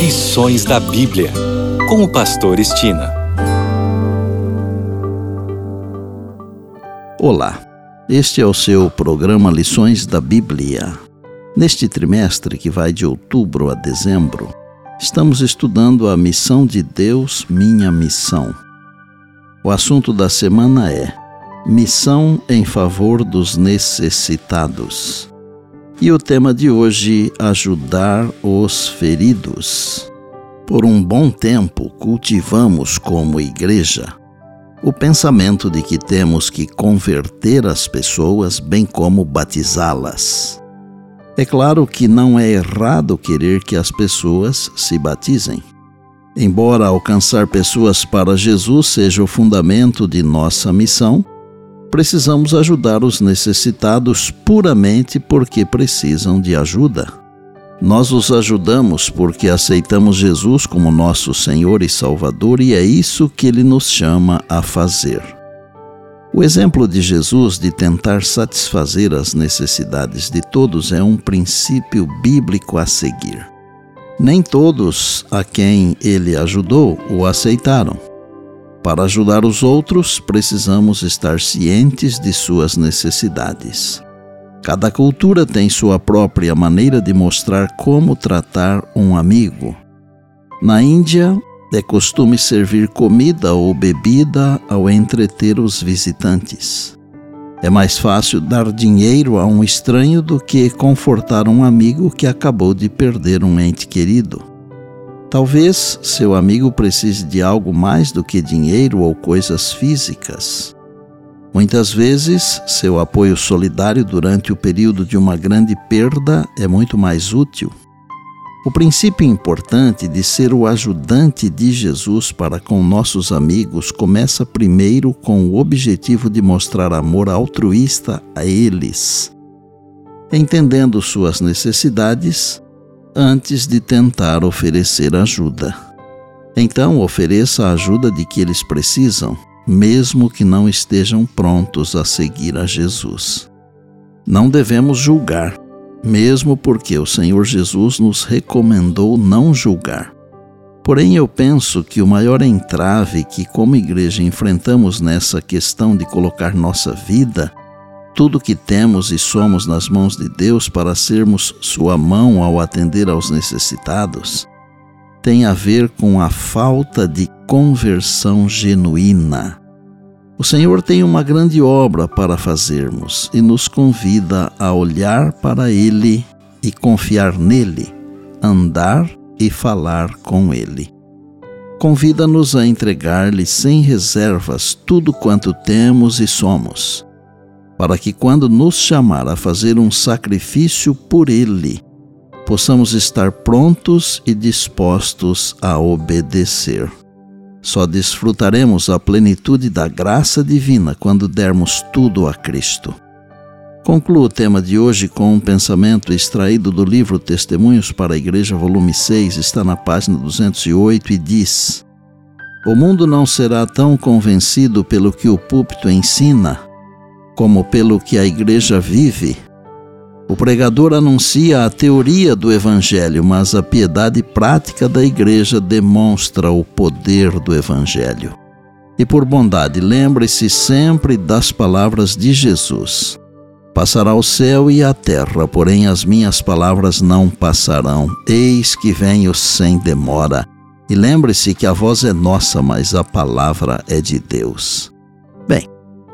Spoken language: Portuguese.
Lições da Bíblia, com o Pastor Estina. Olá, este é o seu programa Lições da Bíblia. Neste trimestre, que vai de outubro a dezembro, estamos estudando a missão de Deus, minha missão. O assunto da semana é Missão em favor dos necessitados. E o tema de hoje, ajudar os feridos. Por um bom tempo, cultivamos como igreja o pensamento de que temos que converter as pessoas, bem como batizá-las. É claro que não é errado querer que as pessoas se batizem. Embora alcançar pessoas para Jesus seja o fundamento de nossa missão, precisamos ajudar os necessitados puramente porque precisam de ajuda. Nós os ajudamos porque aceitamos Jesus como nosso Senhor e Salvador e é isso que ele nos chama a fazer. O exemplo de Jesus de tentar satisfazer as necessidades de todos é um princípio bíblico a seguir. Nem todos a quem ele ajudou o aceitaram. Para ajudar os outros, precisamos estar cientes de suas necessidades. Cada cultura tem sua própria maneira de mostrar como tratar um amigo. Na Índia, é costume servir comida ou bebida ao entreter os visitantes. É mais fácil dar dinheiro a um estranho do que confortar um amigo que acabou de perder um ente querido. Talvez seu amigo precise de algo mais do que dinheiro ou coisas físicas. Muitas vezes, seu apoio solidário durante o período de uma grande perda é muito mais útil. O princípio importante de ser o ajudante de Jesus para com nossos amigos começa primeiro com o objetivo de mostrar amor altruísta a eles. Entendendo suas necessidades, antes de tentar oferecer ajuda. Então, ofereça a ajuda de que eles precisam, mesmo que não estejam prontos a seguir a Jesus. Não devemos julgar, mesmo porque o Senhor Jesus nos recomendou não julgar. Porém, eu penso que o maior entrave que, como igreja, enfrentamos nessa questão de colocar nossa vida tudo que temos e somos nas mãos de Deus para sermos Sua mão ao atender aos necessitados tem a ver com a falta de conversão genuína. O Senhor tem uma grande obra para fazermos e nos convida a olhar para Ele e confiar nele, andar e falar com Ele. Convida-nos a entregar-lhe sem reservas tudo quanto temos e somos para que, quando nos chamar a fazer um sacrifício por Ele, possamos estar prontos e dispostos a obedecer. Só desfrutaremos a plenitude da graça divina quando dermos tudo a Cristo. Concluo o tema de hoje com um pensamento extraído do livro Testemunhos para a Igreja, volume 6, está na página 208 e diz: O mundo não será tão convencido pelo que o púlpito ensina como pelo que a igreja vive. O pregador anuncia a teoria do evangelho, mas a piedade prática da igreja demonstra o poder do evangelho. E por bondade, lembre-se sempre das palavras de Jesus. Passará o céu e a terra, porém as minhas palavras não passarão. Eis que venho sem demora. E lembre-se que a voz é nossa, mas a palavra é de Deus. Bem,